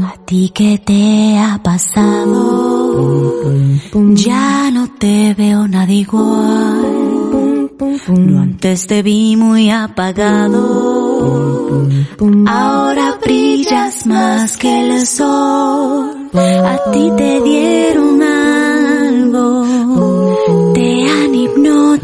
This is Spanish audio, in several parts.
¿A ti qué te ha pasado? Ya no te veo nada igual. No antes te vi muy apagado. Ahora brillas más que el sol. A ti te dieron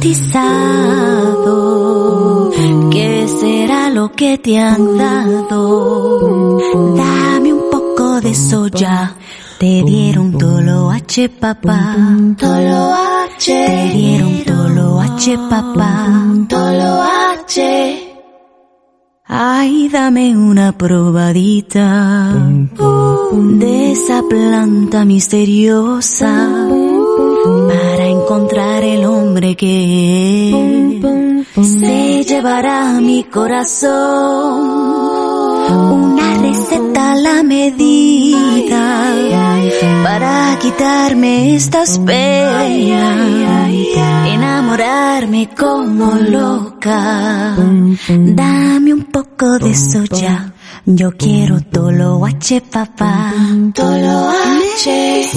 hipnotizado. ¿Qué será lo que te han dado? Dame un poco de eso ya. Te dieron tolo H papá. Tolo H. Te dieron tolo H papá. Tolo H. Ay, dame una probadita de esa planta misteriosa encontrar el hombre que se llevará mi corazón. Una receta a la medida para quitarme estas penas, enamorarme como loca. Dame un poco de eso ya. Yo quiero tolo H papá. Tolo H.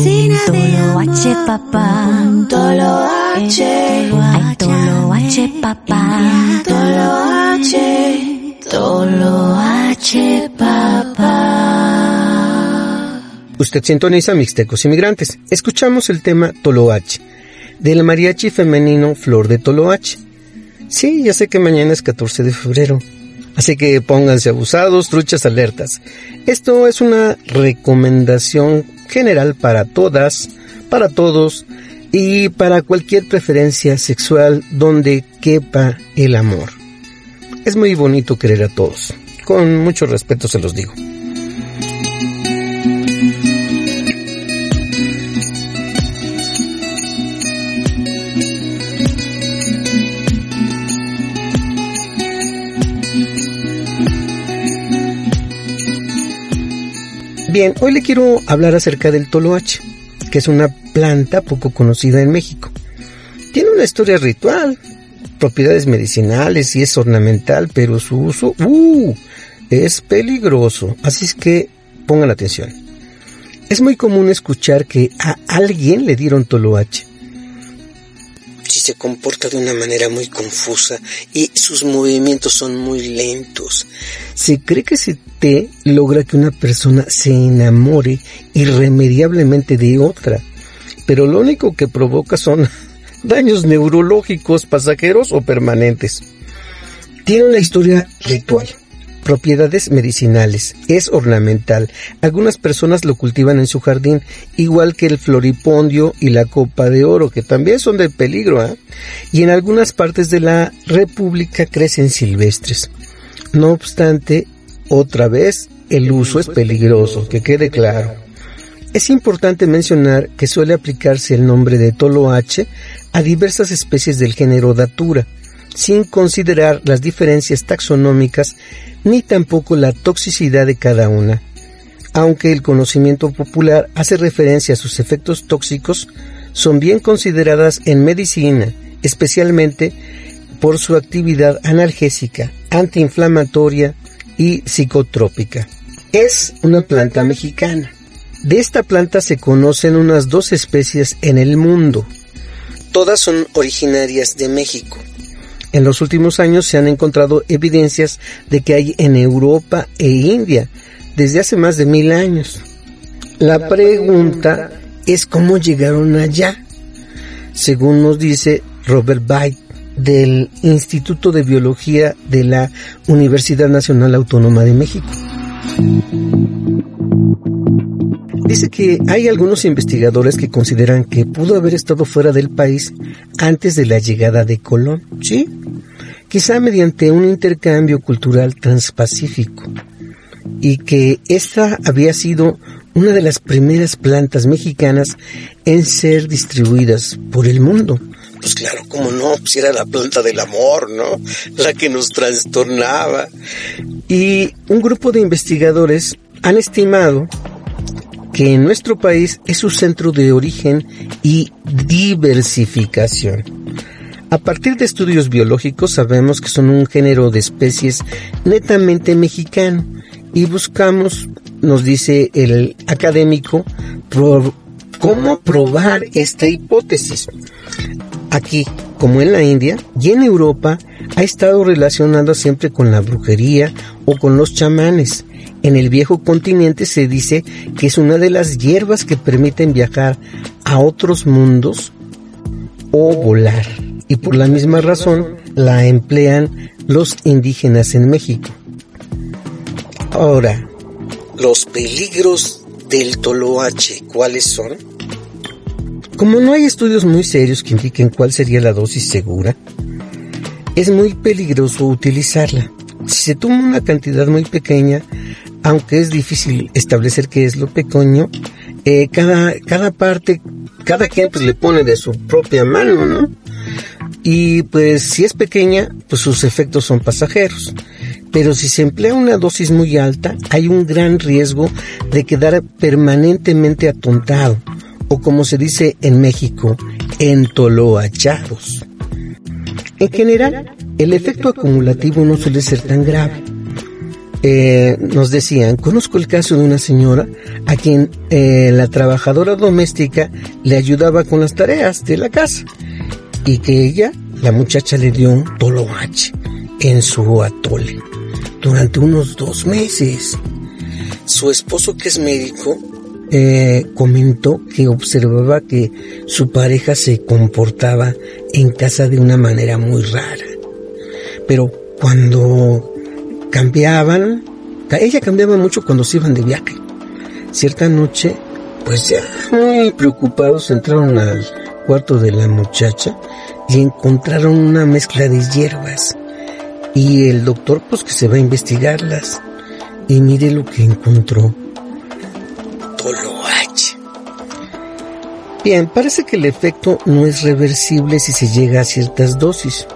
Tolo H papá. Tolo H. Ay, tolo H papá. Tolo H. Tolo H papá. Usted sintoniza Mixtecos Inmigrantes. Escuchamos el tema Toloache, del mariachi femenino Flor de Toloache. Sí, ya sé que mañana es 14 de febrero, así que pónganse abusados, truchas alertas. Esto es una recomendación general para todas, para todos y para cualquier preferencia sexual donde quepa el amor. Es muy bonito querer a todos. Con mucho respeto se los digo. Bien, hoy le quiero hablar acerca del toloache, que es una planta poco conocida en México. Tiene una historia ritual, propiedades medicinales y es ornamental, pero su uso uh, es peligroso, así es que pongan atención. Es muy común escuchar que a alguien le dieron toloache. Si se comporta de una manera muy confusa y sus movimientos son muy lentos. Se cree que ese té logra que una persona se enamore irremediablemente de otra, pero lo único que provoca son daños neurológicos pasajeros o permanentes. Tiene una historia ritual. Propiedades medicinales. Es ornamental. Algunas personas lo cultivan en su jardín, igual que el floripondio y la copa de oro, que también son de peligro. ¿eh? Y en algunas partes de la República crecen silvestres. No obstante, otra vez, el uso es peligroso, que quede claro. Es importante mencionar que suele aplicarse el nombre de toloache a diversas especies del género Datura, sin considerar las diferencias taxonómicas ni tampoco la toxicidad de cada una. Aunque el conocimiento popular hace referencia a sus efectos tóxicos, son bien consideradas en medicina, especialmente por su actividad analgésica, antiinflamatoria y psicotrópica. Es una planta mexicana. De esta planta se conocen unas dos especies en el mundo. Todas son originarias de México. En los últimos años se han encontrado evidencias de que hay en Europa e India desde hace más de mil años. La pregunta es cómo llegaron allá. Según nos dice Robert Byte del Instituto de Biología de la Universidad Nacional Autónoma de México. Dice que hay algunos investigadores que consideran que pudo haber estado fuera del país antes de la llegada de Colón, ¿sí? Quizá mediante un intercambio cultural transpacífico y que esta había sido una de las primeras plantas mexicanas en ser distribuidas por el mundo. Pues claro, cómo no, pues era la planta del amor, ¿no? La que nos trastornaba. Y un grupo de investigadores han estimado que en nuestro país es su centro de origen y diversificación. A partir de estudios biológicos sabemos que son un género de especies netamente mexicano y buscamos, nos dice el académico, cómo probar esta hipótesis. Aquí, como en la India y en Europa, ha estado relacionado siempre con la brujería o con los chamanes. En el viejo continente se dice que es una de las hierbas que permiten viajar a otros mundos o volar. Y por la misma razón la emplean los indígenas en México. Ahora, los peligros del toloache, ¿cuáles son? Como no hay estudios muy serios que indiquen cuál sería la dosis segura, es muy peligroso utilizarla. Si se toma una cantidad muy pequeña, aunque es difícil establecer qué es lo pequeño, eh, cada, cada parte, cada quien pues le pone de su propia mano, ¿no? Y pues si es pequeña, pues sus efectos son pasajeros pero si se emplea una dosis muy alta, hay un gran riesgo de quedar permanentemente atontado, o como se dice en México, entoloachados. En general, el efecto acumulativo no suele ser tan grave. Eh, nos decían, conozco el caso de una señora a quien eh, la trabajadora doméstica le ayudaba con las tareas de la casa y que ella, la muchacha, le dio un toloache en su atole durante unos dos meses. Su esposo, que es médico, eh, comentó que observaba que su pareja se comportaba en casa de una manera muy rara. Pero cuando cambiaban, ella cambiaba mucho cuando se iban de viaje. Cierta noche, pues ya muy preocupados, entraron al cuarto de la muchacha y encontraron una mezcla de hierbas y el doctor pues que se va a investigarlas. Y mire lo que encontró. Toloache. Bien, parece que el efecto no es reversible si se llega a ciertas dosis.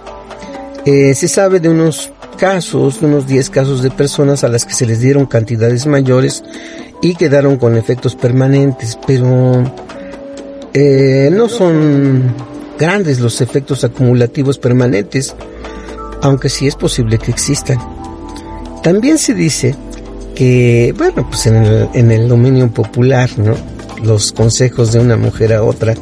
Eh, se sabe de unos casos, unos 10 casos de personas a las que se les dieron cantidades mayores y quedaron con efectos permanentes, pero eh, no son grandes los efectos acumulativos permanentes aunque sí es posible que existan. También se dice que, bueno, pues en el, en el dominio popular, ¿no? Los consejos de una mujer a otra,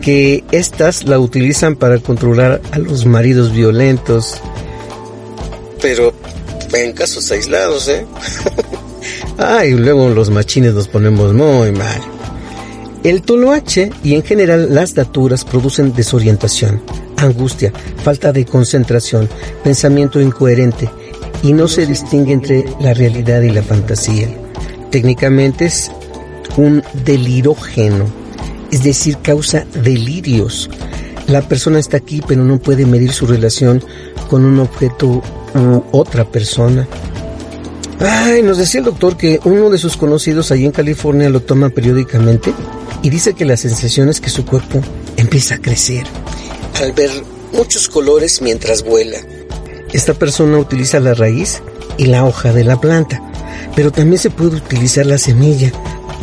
que éstas la utilizan para controlar a los maridos violentos. Pero en casos aislados, ¿eh? Ay, luego los machines nos ponemos muy mal. El toloache y en general las daturas producen desorientación, angustia, falta de concentración, pensamiento incoherente y no se distingue entre la realidad y la fantasía. Técnicamente es un delirógeno, es decir, causa delirios. La persona está aquí pero no puede medir su relación con un objeto u otra persona. Ay, nos decía el doctor que uno de sus conocidos allí en California lo toma periódicamente y dice que la sensación es que su cuerpo empieza a crecer al ver muchos colores mientras vuela. Esta persona utiliza la raíz y la hoja de la planta, pero también se puede utilizar la semilla,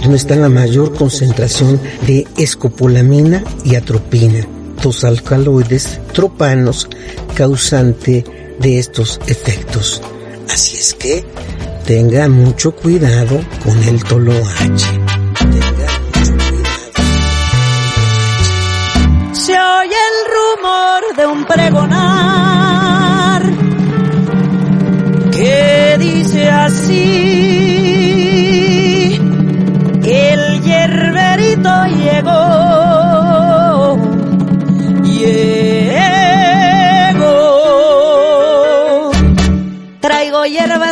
donde está la mayor concentración de escopolamina y atropina, dos alcaloides tropanos causante de estos efectos. Así es que tenga mucho cuidado con el toloache. De un pregonar. Que dice así, el hierberito llegó, llegó, traigo hierba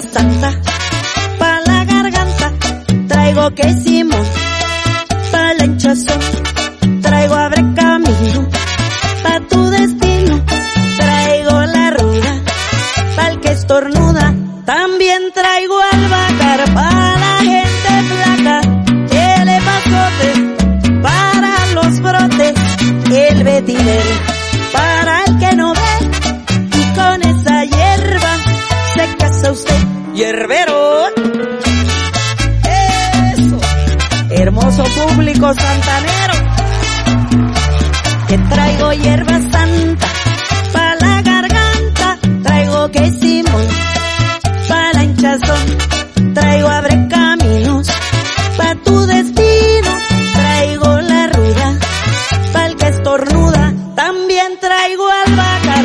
hierbero. Eso, hermoso público santanero, que traigo hierba santa para la garganta, traigo que quesimón para la hinchazón, traigo abre caminos pa tu destino, traigo la ruda pa el que estornuda, también traigo albahaca.